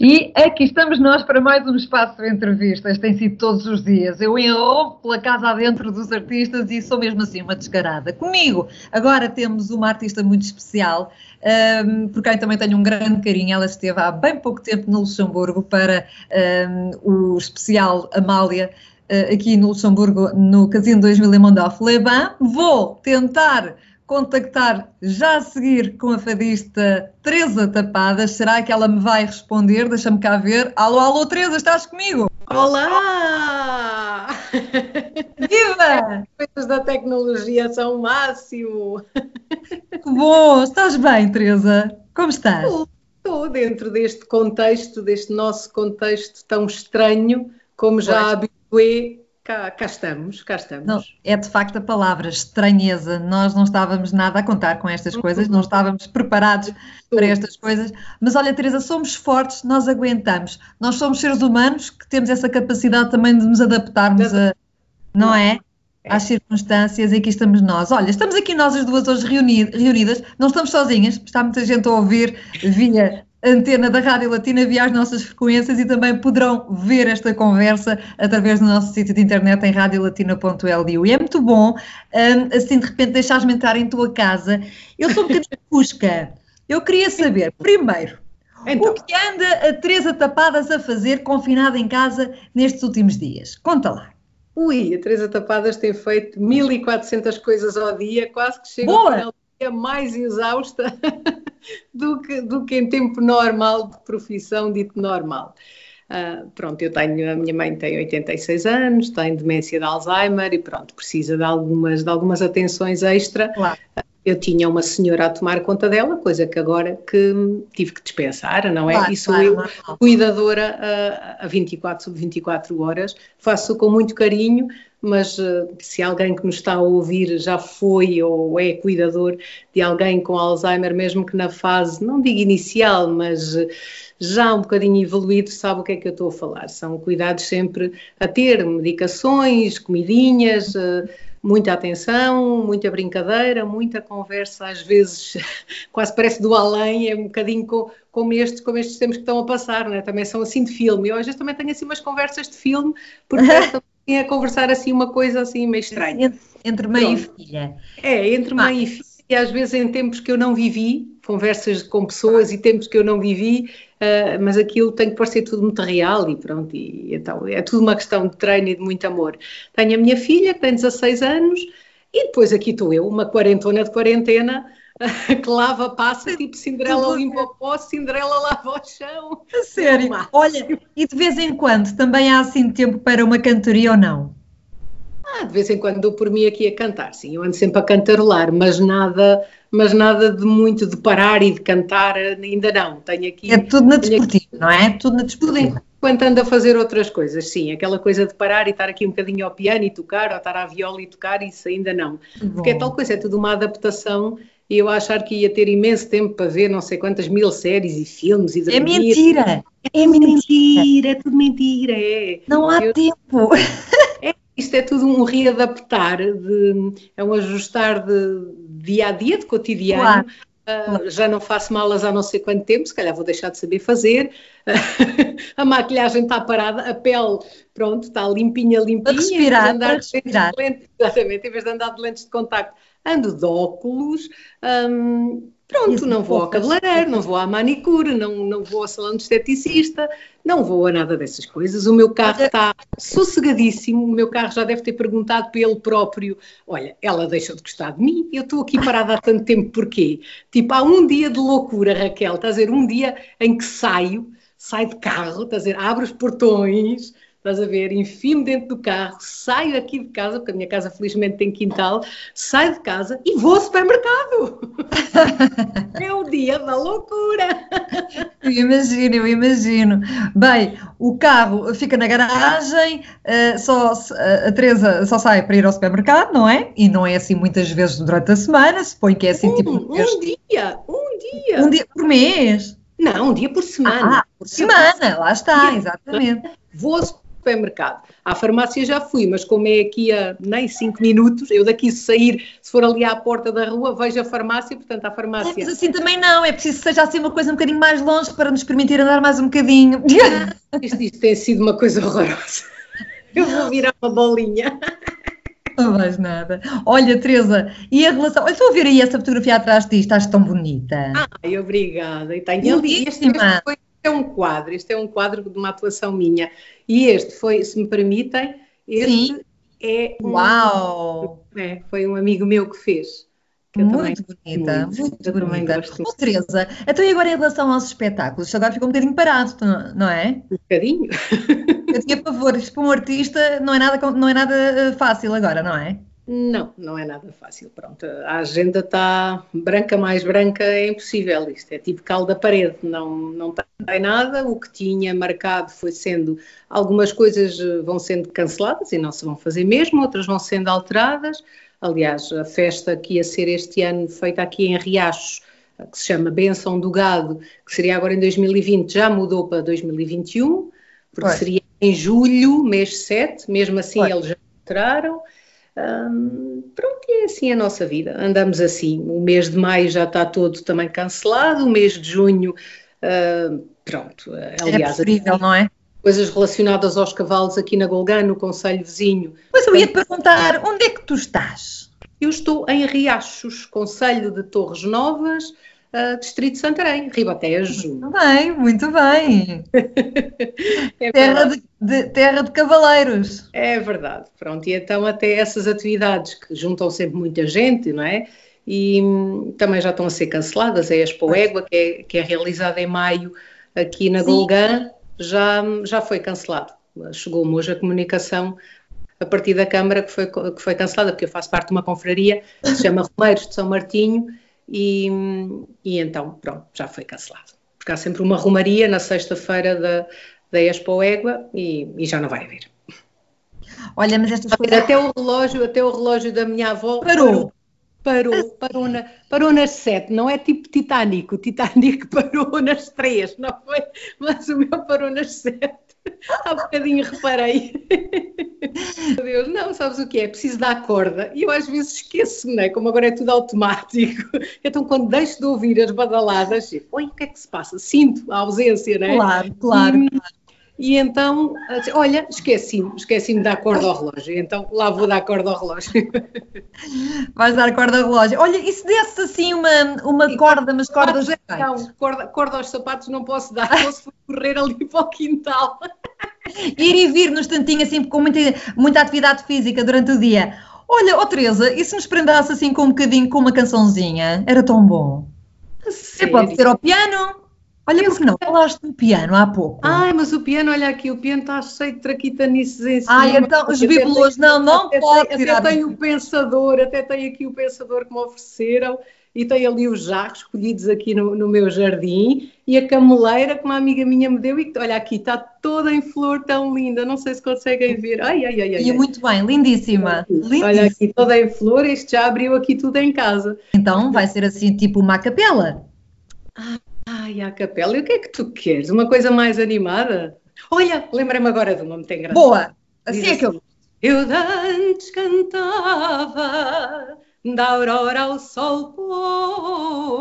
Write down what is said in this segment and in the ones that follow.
E aqui estamos nós para mais um espaço de entrevistas, tem sido todos os dias. Eu enrolo pela casa adentro dos artistas e sou mesmo assim uma descarada. Comigo, agora temos uma artista muito especial, um, por quem também tenho um grande carinho. Ela esteve há bem pouco tempo no Luxemburgo para um, o especial Amália, uh, aqui no Luxemburgo, no Casino 2000 em Mondorf-Leban. Vou tentar contactar já a seguir com a fadista Teresa Tapadas. Será que ela me vai responder? Deixa-me cá ver. Alô, alô, Teresa, estás comigo? Olá! Viva! Coisas da tecnologia são o máximo. Que bom! Estás bem, Teresa? Como estás? Estou, estou dentro deste contexto, deste nosso contexto tão estranho, como já habituei cá, cá estamos, cá estamos. Não, é de facto a palavra estranheza. Nós não estávamos nada a contar com estas coisas, não estávamos preparados para estas coisas. Mas olha, Teresa, somos fortes, nós aguentamos. Nós somos seres humanos que temos essa capacidade também de nos adaptarmos a, não é? Às circunstâncias e aqui estamos nós. Olha, estamos aqui nós as duas hoje reunidas, não estamos sozinhas, está muita gente a ouvir via antena da Rádio Latina via as nossas frequências e também poderão ver esta conversa através do nosso sítio de internet em radiolatina.lu. E é muito bom, um, assim de repente, deixares-me entrar em tua casa. Eu sou um bocadinho busca. Eu queria saber, primeiro, então. o que anda a Teresa Tapadas a fazer confinada em casa nestes últimos dias? Conta lá. Ui, a Teresa Tapadas tem feito 1400 coisas ao dia, quase que chega Boa. ao final do dia mais exausta do que, do que em tempo normal, de profissão dito normal. Uh, pronto, eu tenho, a minha mãe tem 86 anos, tem demência de Alzheimer e pronto, precisa de algumas, de algumas atenções extra. Claro. Eu tinha uma senhora a tomar conta dela, coisa que agora que tive que dispensar, não é? Claro, e sou claro, eu normal. cuidadora a, a 24 sobre 24 horas, faço com muito carinho, mas uh, se alguém que nos está a ouvir já foi ou é cuidador de alguém com Alzheimer, mesmo que na fase, não digo inicial, mas uh, já um bocadinho evoluído, sabe o que é que eu estou a falar. São cuidados sempre a ter, medicações, comidinhas, uh, muita atenção, muita brincadeira, muita conversa, às vezes quase parece do além, é um bocadinho com, como, estes, como estes tempos que estão a passar, né? também são assim de filme. Eu às vezes também tenho assim umas conversas de filme, porque a conversar assim uma coisa assim meio estranha. Entre, entre mãe Pronto. e filha. É, entre mãe e filha, e às vezes em tempos que eu não vivi, conversas com pessoas e tempos que eu não vivi, uh, mas aquilo tem que parecer tudo muito real e pronto, e, então é tudo uma questão de treino e de muito amor. Tenho a minha filha que tem 16 anos e depois aqui estou eu, uma quarentona de quarentena, que lava, passa, tipo Cinderela limpa o pó, Cinderela lava o chão. A sério. É. Olha, e de vez em quando também há assim tempo para uma cantoria ou não? Ah, de vez em quando dou por mim aqui a cantar, sim, eu ando sempre a cantarolar, mas nada, mas nada de muito de parar e de cantar, ainda não. Tenho aqui. É tudo na tenho aqui desportiva, não é? Tudo na desportiva. enquanto ando a fazer outras coisas, sim. Aquela coisa de parar e estar aqui um bocadinho ao piano e tocar, ou estar à viola e tocar, isso ainda não. Porque é Bom. tal coisa, é tudo uma adaptação e eu a achar que ia ter imenso tempo para ver não sei quantas mil séries e filmes e É mentira! É mentira, é tudo mentira, é. Não há Eu- tempo! Isto é tudo um readaptar, de, é um ajustar de dia a dia, de cotidiano. Claro, claro. Já não faço malas há não sei quanto tempo, se calhar vou deixar de saber fazer. a maquilhagem está parada, a pele, pronto, está limpinha, limpinha. Para respirar, em vez de andar respirar. de lentes- exatamente, em vez de andar de lentes de contacto, ando de óculos. hum, pronto, não vou ao cabeleireiro, não vou à manicure, não, não vou ao salão de esteticista, não vou a nada dessas coisas. O meu carro está sossegadíssimo, o meu carro já deve ter perguntado para ele próprio: olha, ela deixou de gostar de mim, eu estou aqui parada há tanto tempo, porquê? Tipo, há um dia de loucura, Raquel, estás a dizer, um dia em que saio, saio de carro, estás a dizer, abro os portões. Estás a ver, enfio-me dentro do carro, saio aqui de casa, porque a minha casa felizmente tem quintal, saio de casa e vou ao supermercado. é o dia da loucura. Eu imagino, eu imagino. Bem, o carro fica na garagem, eh, só, se- a Teresa só sai para ir ao supermercado, não é? E não é assim muitas vezes durante a semana, suponho que é assim tipo Um, um dia, um dia. um dia por mês. Não, um dia por semana. Ah, por semana, lá está, exatamente. Vou ao supermercado. À farmácia já fui, mas como é aqui a nem 5 minutos, eu daqui sair, se for ali à porta da rua, vejo a farmácia, portanto a farmácia. É, mas assim também não, é preciso que seja assim uma coisa um bocadinho mais longe para nos permitir andar mais um bocadinho. Isto, isto tem sido uma coisa horrorosa. Eu vou virar uma bolinha. Não mais nada. Olha, Teresa, e a relação. Olha, estou a ver aí essa fotografia atrás disto, estás tão bonita. Ai, obrigada. E tenho ali. Este foi, é um quadro, este é um quadro de uma atuação minha. E este foi, se me permitem, este Sim. é. Um, Uau! É, foi um amigo meu que fez. Que muito bonita, muito, muito bonita. Oh, Teresa, então e agora em relação aos espetáculos? Agora ficou um bocadinho parado, não é? Um bocadinho. Eu tinha pavor, isto para um artista não é, nada, não é nada eh, fácil agora, não é? Não, não é nada fácil. Pronto, a agenda está branca mais branca, é impossível. Isto é tipo cal da parede, não, não tem nada. O que tinha marcado foi sendo. Algumas coisas eh, vão sendo canceladas e não se vão fazer mesmo, outras vão sendo alteradas. Aliás, a festa que ia ser este ano feita aqui em Riachos, que se chama Benção do Gado, que seria agora em 2020, já mudou para 2021, porque seria em julho, mês 7, mesmo assim eles já alteraram. Hum, pronto, e é assim a nossa vida. Andamos assim. O mês de maio já está todo também cancelado, o mês de junho, pronto. Aliás, é preferível, não é? Coisas relacionadas aos cavalos aqui na Golgã, no Conselho Vizinho. Pois eu ia te perguntar, onde é que tu estás? Eu estou em Riachos, Conselho de Torres Novas, uh, Distrito de Santarém, Ribatejo. Muito bem, muito bem. é terra, de, de, terra de cavaleiros. É verdade, pronto. E então até essas atividades que juntam sempre muita gente, não é? E hum, também já estão a ser canceladas, a Expo Égua, que é, que é realizada em maio aqui na Golgã, já, já foi cancelado. Chegou-me hoje a comunicação a partir da Câmara que foi, que foi cancelada, porque eu faço parte de uma confraria que se chama Romeiros de São Martinho e, e então, pronto, já foi cancelado. Porque há sempre uma romaria na sexta-feira da, da Expo Égua e, e, já não vai haver. Olha, mas estas coisas... Até o relógio, até o relógio da minha avó parou. Parou, parou, na, parou nas sete, não é tipo Titanic, o Titanic parou nas três, não foi? Mas o meu parou nas sete. Há bocadinho reparei. Meu Deus, não, sabes o que é? Preciso dar corda. E eu às vezes esqueço-me, né? como agora é tudo automático. Então quando deixo de ouvir as badaladas, oi, o que é que se passa? Sinto a ausência, né? Claro, claro, e, claro. E então, olha, esqueci-me, esqueci-me de dar corda ao relógio, então lá vou dar corda ao relógio. Vais dar corda ao relógio. Olha, e se desse assim uma, uma corda, mas cordas Não, corda, corda aos sapatos não posso dar, posso correr ali para o quintal. Ir e vir no instantinho, assim, com muita, muita atividade física durante o dia. Olha, ó oh, Teresa, e se nos prendasse assim com um bocadinho, com uma cançãozinha? Era tão bom. Sério? Pode ser ao piano. Olha, porque não? Falaste do piano há pouco. Ai, mas o piano, olha aqui, o piano está cheio de traquitanices em cima. Ai, então, os bibelôs, não, não até pode tem, Até tem o pensador, até tem aqui o pensador que me ofereceram e tem ali os jarros colhidos aqui no, no, meu jardim e a cameleira que uma amiga minha me deu e olha aqui, está toda em flor tão linda, não sei se conseguem ver. Ai, ai, ai, ai. E muito bem, lindíssima. lindíssima. Olha aqui, toda em flor, este já abriu aqui tudo em casa. Então vai ser assim, tipo uma capela. Ah, Ai, a capela, e o que é que tu queres? Uma coisa mais animada? Olha, lembrei-me agora de uma muito engraçada. Boa! Assim Diz é que eu. Assim, eu antes cantava da aurora ao sol pôr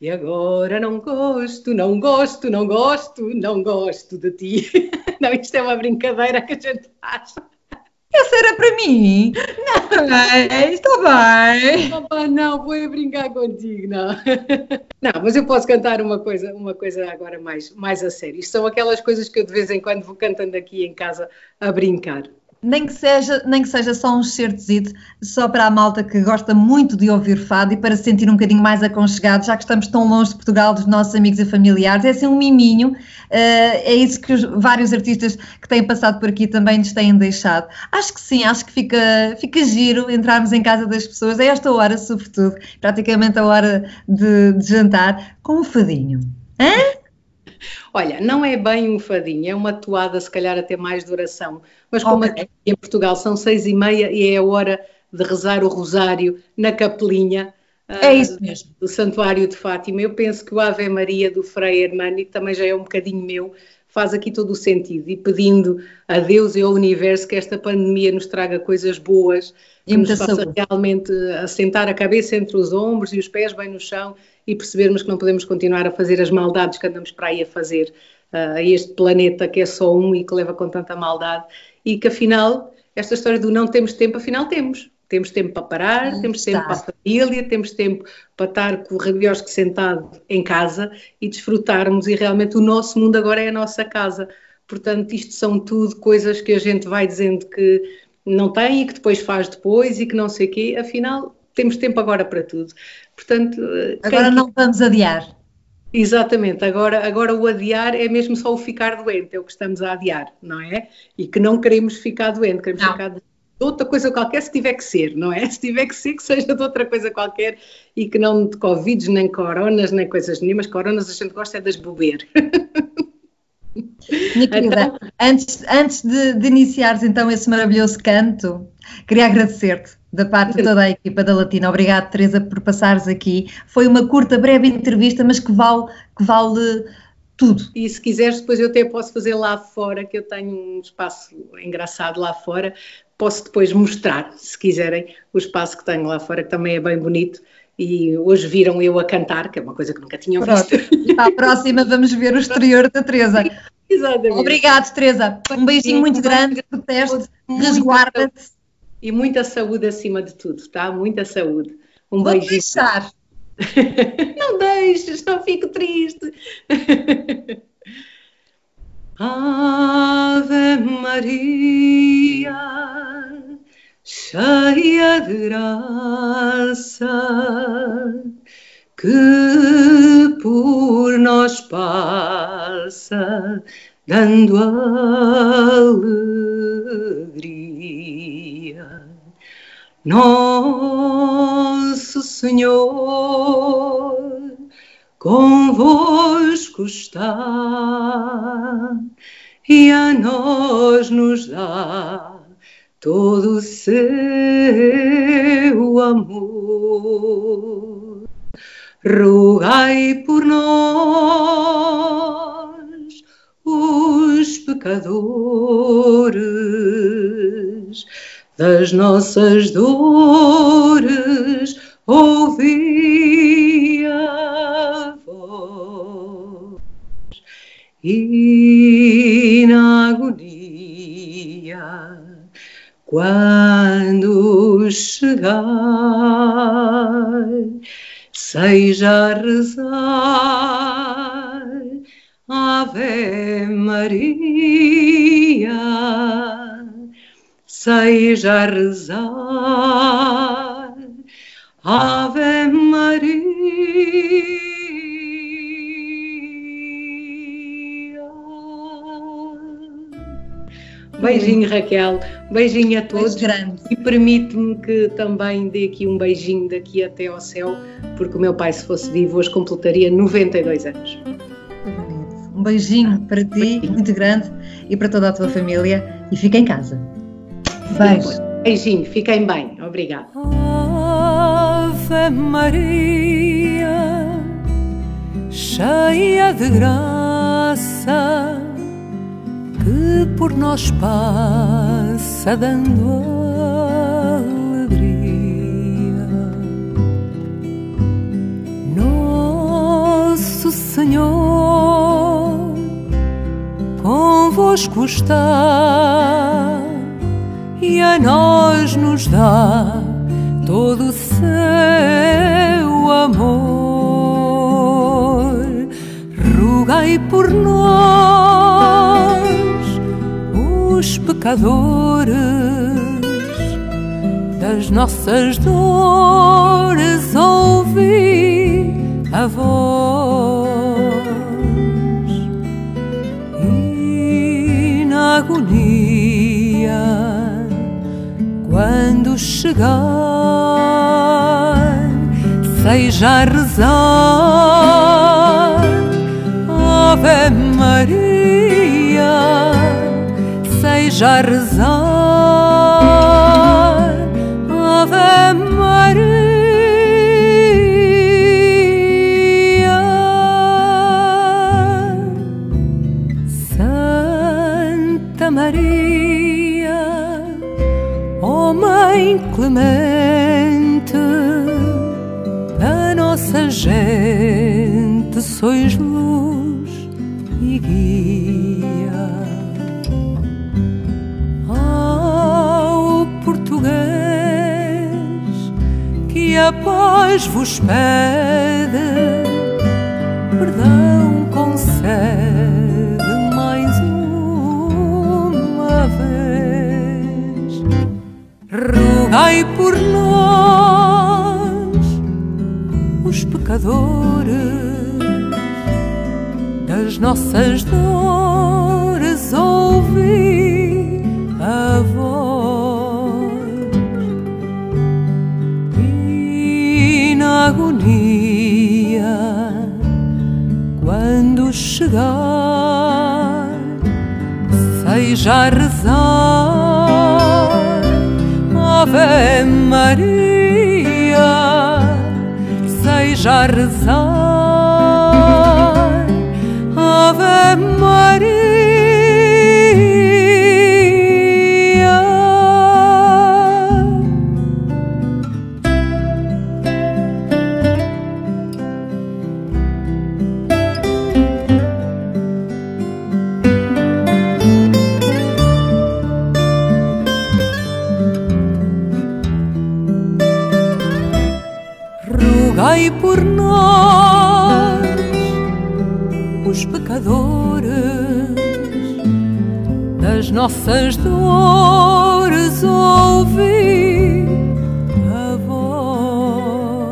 e agora não gosto, não gosto, não gosto, não gosto de ti. Não, isto é uma brincadeira que a gente faz. Essa era para mim? Não, é, está bem. Opa, não, vou brincar contigo, não. Não, mas eu posso cantar uma coisa, uma coisa agora mais, mais a sério. Isto são aquelas coisas que eu de vez em quando vou cantando aqui em casa a brincar nem que seja, nem que seja só um certezito, só para a malta que gosta muito de ouvir fado e para se sentir um bocadinho mais aconchegado, já que estamos tão longe de Portugal, dos nossos amigos e familiares, é assim um miminho, uh, é isso que os, vários artistas que têm passado por aqui também nos têm deixado. Acho que sim, acho que fica, fica giro entrarmos em casa das pessoas, a esta hora sobretudo, praticamente a hora de, de jantar, com um fadinho. Hã? Olha, não é bem um fadinho, é uma toada, se calhar até mais duração. Mas como okay. aqui em Portugal são seis e meia e é a hora de rezar o rosário na capelinha é isso mesmo. do Santuário de Fátima, eu penso que o Ave Maria do Frei Hermani também já é um bocadinho meu, faz aqui todo o sentido e pedindo a Deus e ao universo que esta pandemia nos traga coisas boas, E que nos faça saúde. realmente assentar a cabeça entre os ombros e os pés bem no chão e percebermos que não podemos continuar a fazer as maldades que andamos para aí a fazer ah, a este planeta que é só um e que leva com tanta maldade e que afinal, esta história do não temos tempo, afinal temos. Temos tempo para parar, temos está. tempo para a família, temos tempo para estar com o rabiosco sentado em casa e desfrutarmos e realmente o nosso mundo agora é a nossa casa. Portanto, isto são tudo coisas que a gente vai dizendo que não tem e que depois faz depois e que não sei o quê. Afinal, temos tempo agora para tudo. Portanto, eh, Agora não vamos adiar. Exatamente, agora, agora o adiar é mesmo só o ficar doente, é o que estamos a adiar, não é? E que não queremos ficar doente, queremos Não. ficar de outra coisa qualquer se tiver que ser, não é? Se tiver que ser, que seja de outra coisa qualquer e que não de Covid, nem coronas, nem coisas nenhumas. Coronas a gente gosta é de as beber. Minha querida, Então- antes, antes de, de iniciares então esse maravilhoso canto, queria agradecer-te da parte de toda a equipa da Latina. Obrigado, Teresa, por passares aqui. Foi uma curta, breve entrevista, mas que vale, que vale tudo. E se quiseres, depois eu até posso fazer lá fora, que eu tenho um espaço engraçado lá fora. Posso depois mostrar, se quiserem, o espaço que tenho lá fora, que também é bem bonito. E hoje viram eu a cantar, que é uma coisa que nunca tinham Pronto. visto. A próxima vamos ver o exterior da Teresa. Exatamente. Obrigado, Teresa. Um beijinho muito grande, proteste, resguarda-te. E muita saúde acima de tudo, tá? Muita saúde. Um Vou beijinho. deixar. Não deixes, não fico triste. Ave Maria, cheia de graça, que por nós passa, dando alegria. Nosso Senhor convosco está e a nós nos dá todo o seu amor. Rogai por nós, os pecadores, das nossas dores, ouvi a voz. E na agonia, quando chegar, seja rezar Ave Maria seja a rezar Ave Maria. Beijinho, Raquel. Beijinho a todos. Beijo grande. E permite-me que também dê aqui um beijinho daqui até ao céu, porque o meu pai, se fosse vivo, hoje completaria 92 anos. Um beijinho para ti, muito grande, e para toda a tua família. E fica em casa. Beijo. Beijinho, fiquem bem. Obrigada. Ave Maria, cheia de graça, que por nós passa dando alegria. Nosso Senhor convosco está e a nós nos dá todo o seu amor. Rogai por nós, os pecadores, das nossas dores, ouvi a voz. Quando chegar, seja a rezar, Ave Maria, seja a rezar, paz vos pede, perdão concede mais uma vez. Rogai por nós, os pecadores, das nossas dores ouvi chegar seja rezar Ave Maria. Seja rezar Ave Maria por nós, os pecadores, das nossas dores ouvi a voz.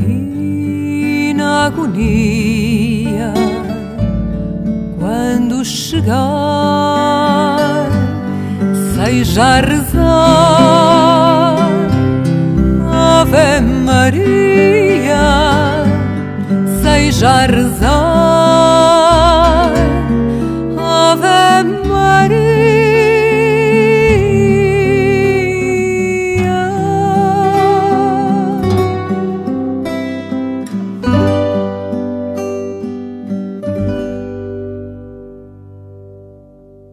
E na agonia quando chegar seja rezar Maria, seja a rezar